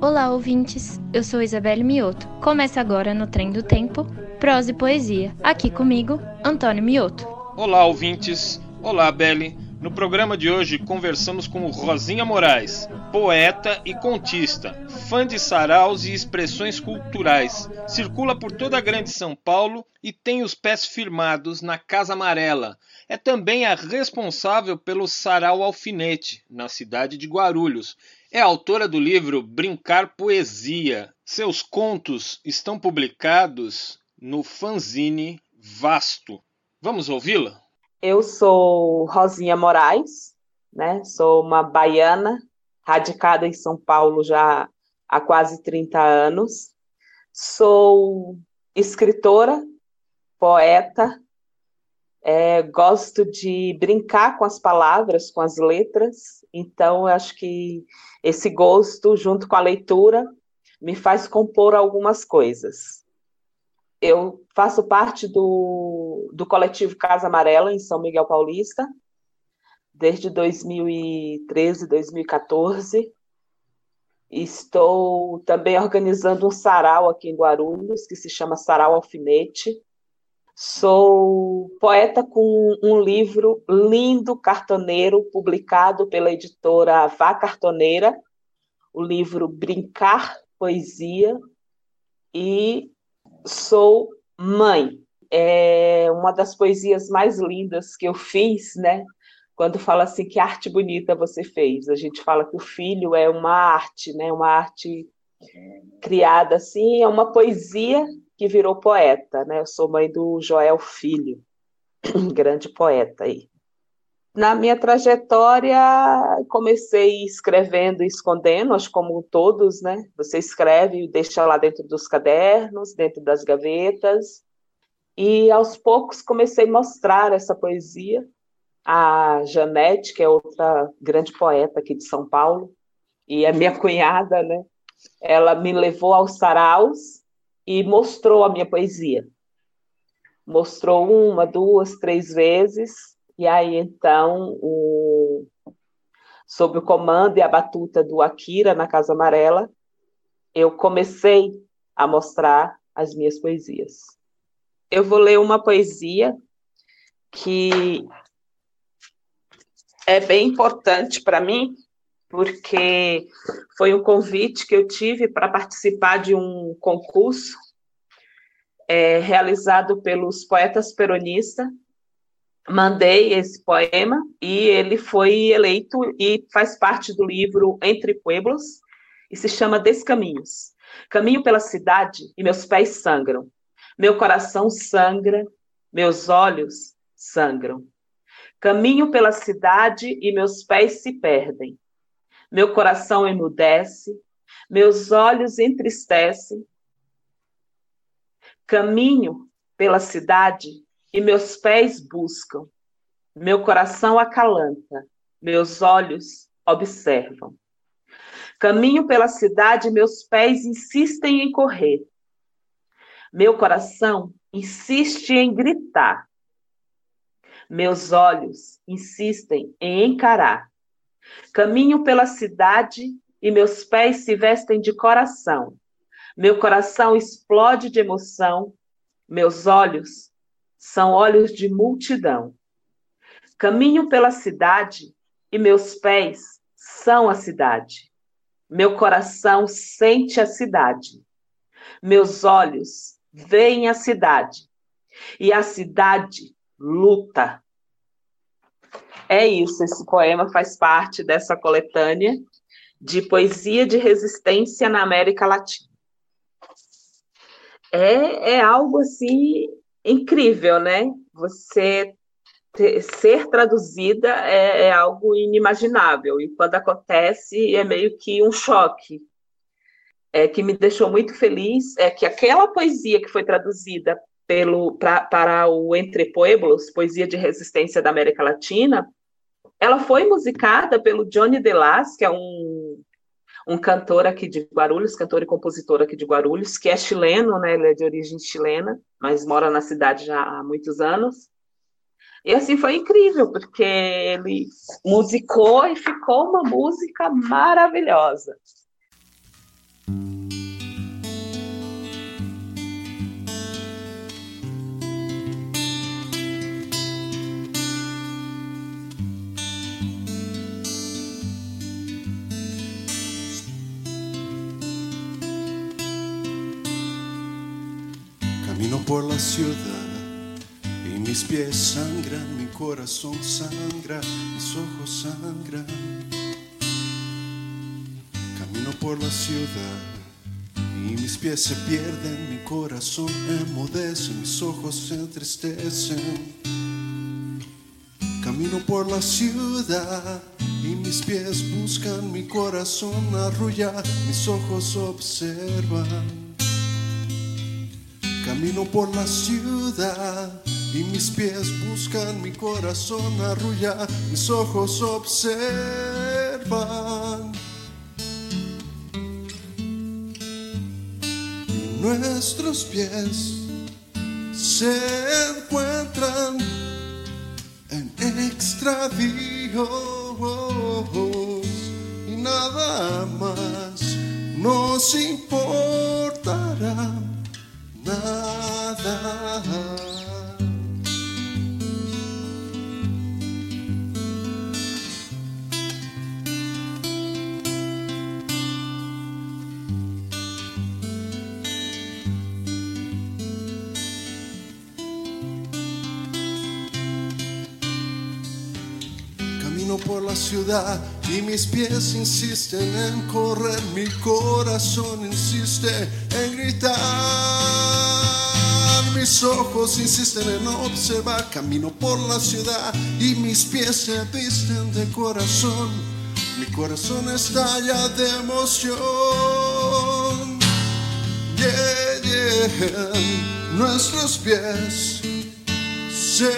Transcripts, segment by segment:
Olá, ouvintes. Eu sou Isabelle Mioto. Começa agora no Trem do Tempo, prosa e poesia. Aqui comigo, Antônio Mioto. Olá, ouvintes. Olá, Belle. No programa de hoje conversamos com Rosinha Moraes, poeta e contista, fã de saraus e expressões culturais. Circula por toda a Grande São Paulo e tem os pés firmados na Casa Amarela. É também a responsável pelo Sarau Alfinete, na cidade de Guarulhos. É autora do livro Brincar Poesia. Seus contos estão publicados no fanzine Vasto. Vamos ouvi-la? Eu sou Rosinha Moraes, né? Sou uma baiana radicada em São Paulo já há quase 30 anos. Sou escritora, poeta, é, gosto de brincar com as palavras, com as letras, então acho que esse gosto, junto com a leitura, me faz compor algumas coisas eu faço parte do, do coletivo Casa Amarela, em São Miguel Paulista, desde 2013, 2014. Estou também organizando um sarau aqui em Guarulhos, que se chama Sarau Alfinete. Sou poeta com um livro lindo, cartoneiro, publicado pela editora Vá Cartoneira, o livro Brincar Poesia, e sou mãe. É uma das poesias mais lindas que eu fiz, né? Quando fala assim que arte bonita você fez, a gente fala que o filho é uma arte, né? Uma arte criada assim, é uma poesia que virou poeta, né? Eu sou mãe do Joel Filho, grande poeta aí. Na minha trajetória, comecei escrevendo e escondendo, acho como todos, né? Você escreve e deixa lá dentro dos cadernos, dentro das gavetas. E aos poucos comecei a mostrar essa poesia. A Janete, que é outra grande poeta aqui de São Paulo, e a minha cunhada, né? Ela me levou aos saraus e mostrou a minha poesia. Mostrou uma, duas, três vezes, e aí, então, o, sob o comando e a batuta do Akira na Casa Amarela, eu comecei a mostrar as minhas poesias. Eu vou ler uma poesia que é bem importante para mim, porque foi um convite que eu tive para participar de um concurso é, realizado pelos poetas peronistas mandei esse poema e ele foi eleito e faz parte do livro Entre Pueblos e se chama Descaminhos. Caminho pela cidade e meus pés sangram. Meu coração sangra, meus olhos sangram. Caminho pela cidade e meus pés se perdem. Meu coração emudece, meus olhos entristecem. Caminho pela cidade e meus pés buscam. Meu coração acalanta, meus olhos observam. Caminho pela cidade, meus pés insistem em correr. Meu coração insiste em gritar. Meus olhos insistem em encarar. Caminho pela cidade e meus pés se vestem de coração. Meu coração explode de emoção. Meus olhos são olhos de multidão. Caminho pela cidade e meus pés são a cidade. Meu coração sente a cidade. Meus olhos veem a cidade. E a cidade luta. É isso, esse poema faz parte dessa coletânea de poesia de resistência na América Latina. É, é algo assim incrível, né? Você ter, ser traduzida é, é, algo inimaginável, e quando acontece é meio que um choque. É, que me deixou muito feliz é que aquela poesia que foi traduzida pelo, pra, para o Entre Pueblos, Poesia de Resistência da América Latina, ela foi musicada pelo Johnny Delas, que é um um cantor aqui de Guarulhos, cantor e compositor aqui de Guarulhos, que é chileno, né? Ele é de origem chilena, mas mora na cidade já há muitos anos. E assim foi incrível, porque ele musicou e ficou uma música maravilhosa. Por la ciudad y mis pies sangran, mi corazón sangra, mis ojos sangran. Camino por la ciudad y mis pies se pierden, mi corazón emudece, mis ojos se entristecen. Camino por la ciudad y mis pies buscan, mi corazón arrulla, mis ojos observan. Camino por la ciudad y mis pies buscan, mi corazón arrulla, mis ojos observan. Y nuestros pies se encuentran en extravíos y nada más nos importará nada. Camino por la ciudad y mis pies insisten en correr, mi corazón insiste en gritar. Mis ojos insisten en observar, camino por la ciudad y mis pies se visten de corazón. Mi corazón estalla de emoción. Yeah. Nuestros pies se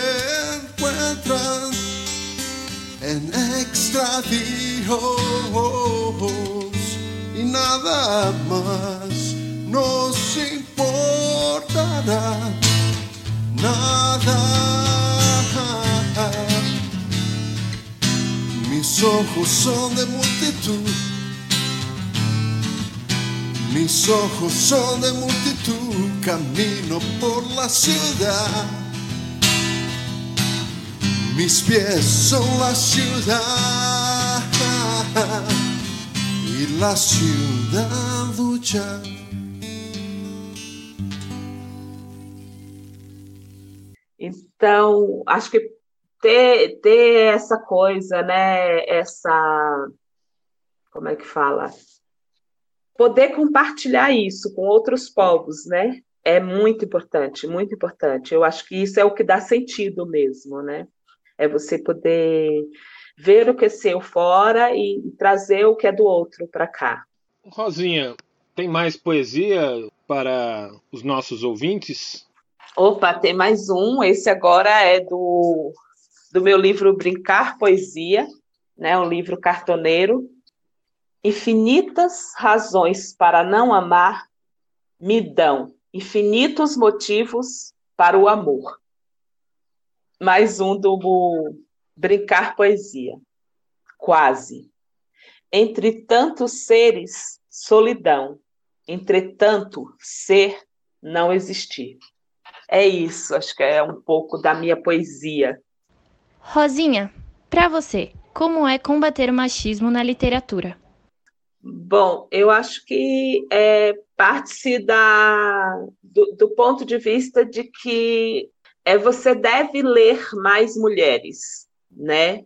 encuentran en extravíos y nada más nos importará nada. Mis ojos son de multitud, mis ojos son de multitud, camino por la ciudad. Mis pies son la ciudad y la ciudad lucha. Então, acho que ter, ter essa coisa, né? Essa. Como é que fala? Poder compartilhar isso com outros povos, né? É muito importante, muito importante. Eu acho que isso é o que dá sentido mesmo, né? É você poder ver o que é seu fora e trazer o que é do outro para cá. Rosinha, tem mais poesia para os nossos ouvintes? Opa, tem mais um. Esse agora é do, do meu livro Brincar Poesia, né? Um livro cartoneiro. Infinitas razões para não amar me dão infinitos motivos para o amor. Mais um do Brincar Poesia. Quase. Entre tantos seres, solidão. Entretanto, ser não existir. É isso, acho que é um pouco da minha poesia. Rosinha, para você, como é combater o machismo na literatura? Bom, eu acho que é, parte-se do, do ponto de vista de que é, você deve ler mais mulheres, né?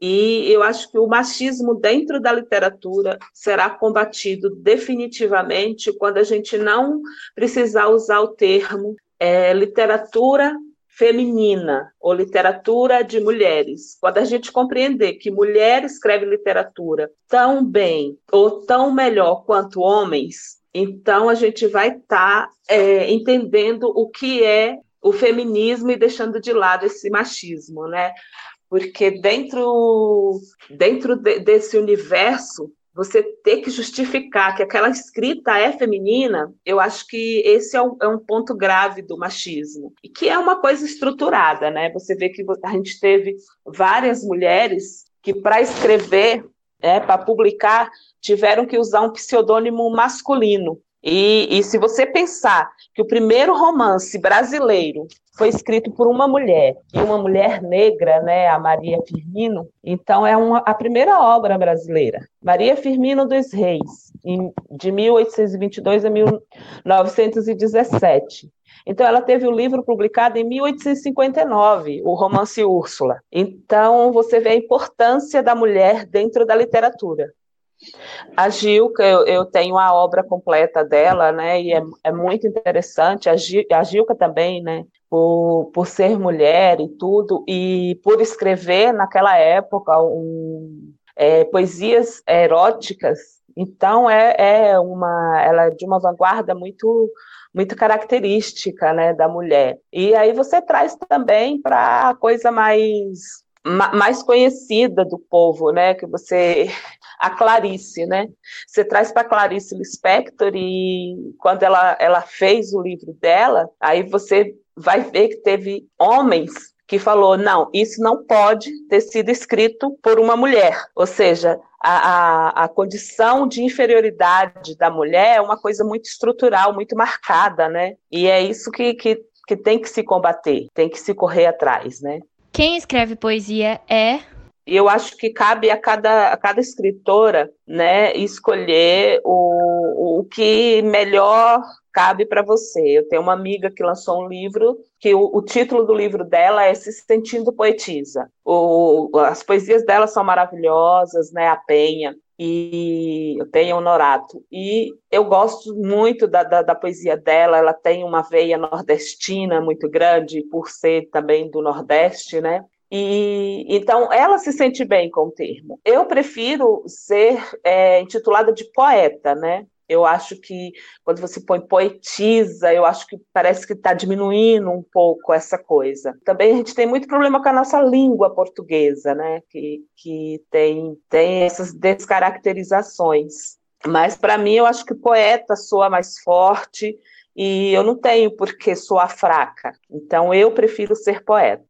E eu acho que o machismo dentro da literatura será combatido definitivamente quando a gente não precisar usar o termo é, literatura feminina ou literatura de mulheres. Quando a gente compreender que mulher escreve literatura tão bem ou tão melhor quanto homens, então a gente vai estar tá, é, entendendo o que é o feminismo e deixando de lado esse machismo, né? Porque dentro, dentro de, desse universo você ter que justificar que aquela escrita é feminina, eu acho que esse é um, é um, ponto grave do machismo. E que é uma coisa estruturada, né? Você vê que a gente teve várias mulheres que, para escrever, é, para publicar, tiveram que usar um pseudônimo masculino. E, e, se você pensar que o primeiro romance brasileiro foi escrito por uma mulher, e uma mulher negra, né, a Maria Firmino, então é uma, a primeira obra brasileira. Maria Firmino dos Reis, em, de 1822 a 1917. Então, ela teve o livro publicado em 1859, o romance Úrsula. Então, você vê a importância da mulher dentro da literatura. A Gilca, eu, eu, tenho a obra completa dela, né, e é, é muito interessante. A, Gil, a Gilca também, né, por, por ser mulher e tudo, e por escrever naquela época um, é, poesias eróticas. Então, é, é uma, ela é de uma vanguarda muito muito característica né, da mulher. E aí você traz também para a coisa mais mais conhecida do povo, né? Que você a Clarice, né? Você traz para Clarice Lispector e quando ela ela fez o livro dela, aí você vai ver que teve homens que falou não, isso não pode ter sido escrito por uma mulher, ou seja, a, a, a, condição de inferioridade da mulher é uma coisa muito estrutural, muito marcada, né? E é isso que, que, que tem que se combater, tem que se correr atrás, né? Quem escreve poesia é eu acho que cabe a cada, a cada escritora né, escolher o, o que melhor cabe para você. Eu tenho uma amiga que lançou um livro que o, o título do livro dela é Se Sentindo Poetisa. O, as poesias dela são maravilhosas, né? A Penha e eu tenho Honorato. E eu gosto muito da, da, da, poesia dela, ela tem uma veia nordestina muito grande, por ser também do Nordeste, né? E então ela se sente bem com o termo. Eu prefiro ser é, intitulada de poeta, né? Eu acho que quando você põe poetisa, eu acho que parece que está diminuindo um pouco essa coisa. Também a gente tem muito problema com a nossa língua portuguesa, né? Que, que tem, tem essas descaracterizações. Mas para mim, eu acho que poeta soa mais forte e eu não tenho por que soar fraca. Então eu prefiro ser poeta.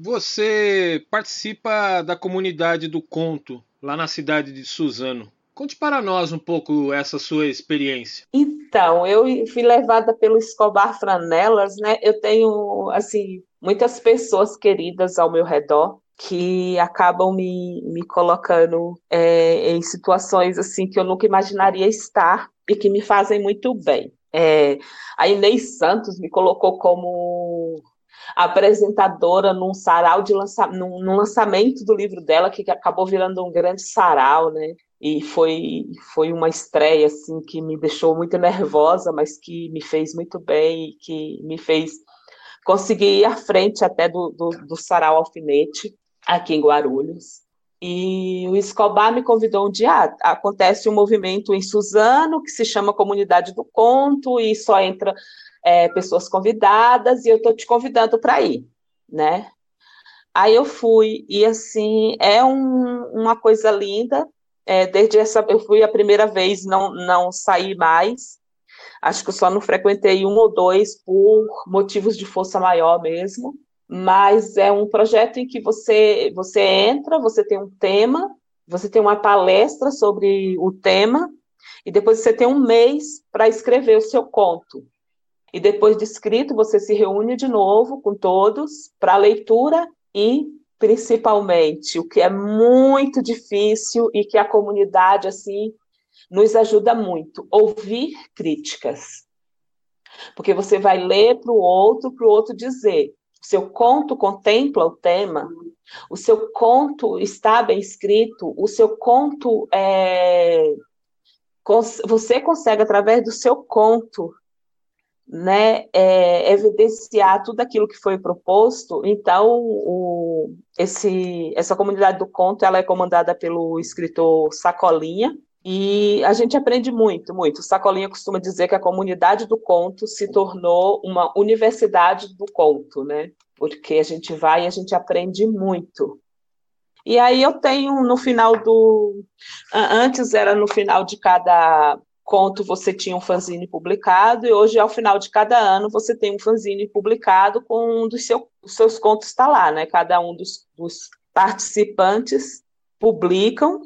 Você participa da comunidade do conto lá na cidade de Suzano. Conte para nós um pouco essa sua experiência. Então, eu fui levada pelo Escobar Franelas, né? Eu tenho, assim, muitas pessoas queridas ao meu redor que acabam me, me colocando é, em situações, assim, que eu nunca imaginaria estar e que me fazem muito bem. É, a Inês Santos me colocou como apresentadora num sarau de lança, num, num, lançamento do livro dela, que acabou virando um grande sarau, né? e foi, foi uma estreia assim que me deixou muito nervosa, mas que me fez muito bem e que me fez conseguir ir à frente até do, do, do Sarau Alfinete, aqui em Guarulhos. E o Escobar me convidou um dia, ah, acontece um movimento em Suzano que se chama Comunidade do Conto e só entra é, pessoas convidadas e eu estou te convidando para ir, né? Aí eu fui e assim é um, uma coisa linda é, desde essa, eu fui a primeira vez, não, não saí mais. Acho que eu só não frequentei um ou dois por motivos de força maior mesmo. Mas é um projeto em que você, você entra, você tem um tema, você tem uma palestra sobre o tema, e depois você tem um mês para escrever o seu conto. E depois de escrito, você se reúne de novo com todos para leitura e principalmente, o que é muito difícil e que a comunidade assim nos ajuda muito, ouvir críticas. Porque você vai ler para o outro, para o outro dizer, o seu conto contempla o tema, o seu conto está bem escrito, o seu conto é, você consegue através do seu conto né, é, evidenciar tudo aquilo que foi proposto. Então, o, esse, essa comunidade do conto ela é comandada pelo escritor Sacolinha, e a gente aprende muito, muito. Sacolinha costuma dizer que a comunidade do conto se tornou uma universidade do conto, né? Porque a gente vai e a gente aprende muito. E aí eu tenho no final do. Antes era no final de cada conto você tinha um fanzine publicado, e hoje, ao final de cada ano, você tem um fanzine publicado com um dos seu, seus contos está lá, né? Cada um dos, dos participantes publicam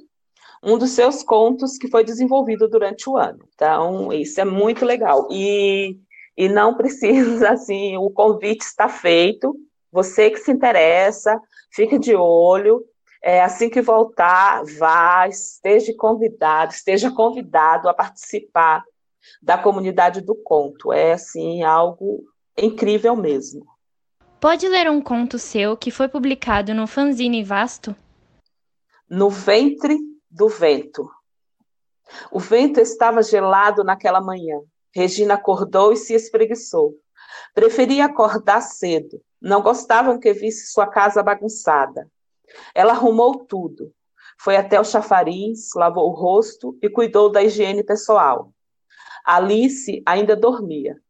um dos seus contos que foi desenvolvido durante o ano. Então, isso é muito legal. E, e não precisa, assim, o convite está feito, você que se interessa, fique de olho, é, assim que voltar, vá, esteja convidado, esteja convidado a participar da comunidade do conto. É assim algo incrível mesmo. Pode ler um conto seu que foi publicado no fanzine Vasto? No ventre do vento. O vento estava gelado naquela manhã. Regina acordou e se espreguiçou. Preferia acordar cedo. Não gostavam que visse sua casa bagunçada. Ela arrumou tudo. Foi até o chafariz, lavou o rosto e cuidou da higiene pessoal. Alice ainda dormia.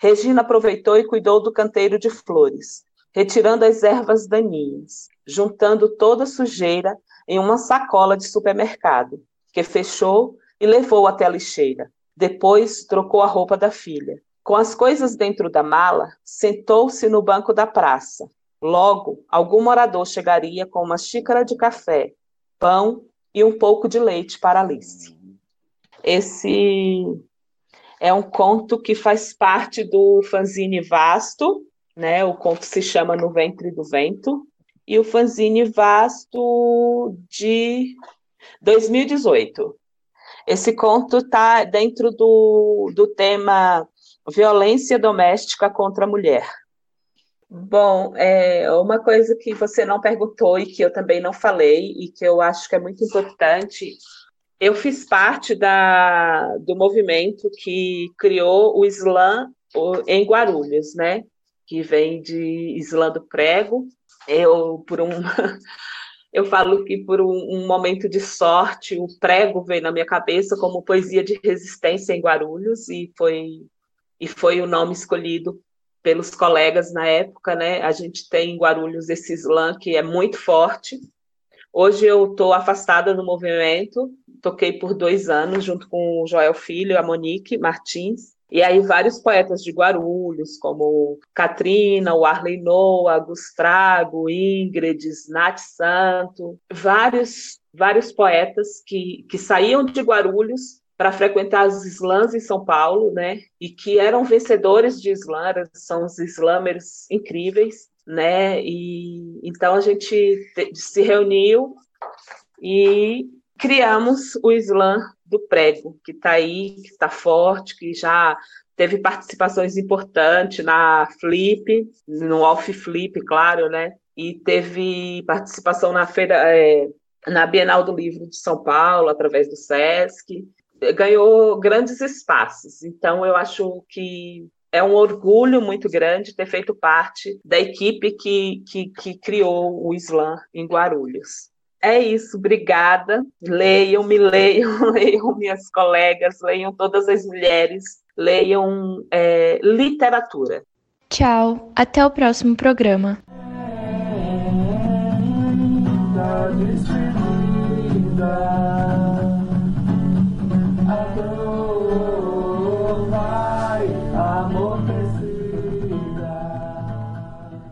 Regina aproveitou e cuidou do canteiro de flores, retirando as ervas daninhas, juntando toda a sujeira em uma sacola de supermercado, que fechou e levou até a lixeira. Depois trocou a roupa da filha. Com as coisas dentro da mala, sentou-se no banco da praça, Logo, algum morador chegaria com uma xícara de café, pão e um pouco de leite para Alice. Esse é um conto que faz parte do fanzine Vasto, né? O conto se chama No Ventre do Vento, e o fanzine Vasto de 2018. Esse conto está dentro do, do tema violência doméstica contra a mulher. Bom, é uma coisa que você não perguntou e que eu também não falei e que eu acho que é muito importante. Eu fiz parte da, do movimento que criou o Islã em Guarulhos, né? Que vem de Islã do Prego. Eu, por um, eu falo que por um, um momento de sorte, o prego veio na minha cabeça como poesia de resistência em Guarulhos e foi e foi o nome escolhido pelos colegas na época, né? A gente tem em Guarulhos esse slam que é muito forte. Hoje eu estou afastada do movimento, toquei por dois anos junto com o Joel Filho a Monique Martins. E aí vários poetas de Guarulhos, como Katrina, o Arley Noah, Gustrago, Ingrid, Nath Santo, vários vários poetas que, que saíam de Guarulhos para frequentar os slams em São Paulo, né? E que eram vencedores de slam, são os slamers incríveis, né? E então a gente se reuniu e criamos o slam do prego, que está aí, que está forte, que já teve participações importantes na Flip, no Off Flip, claro, né? E teve participação na feira, é, na Bienal do Livro de São Paulo, através do SESC, ganhou grandes espaços. Então, eu acho que é um orgulho muito grande ter feito parte da equipe que, que, que criou o Islã em Guarulhos. É isso, obrigada. Leiam, me leiam, leiam minhas colegas, leiam todas as mulheres, leiam é, literatura. Tchau, até o próximo programa.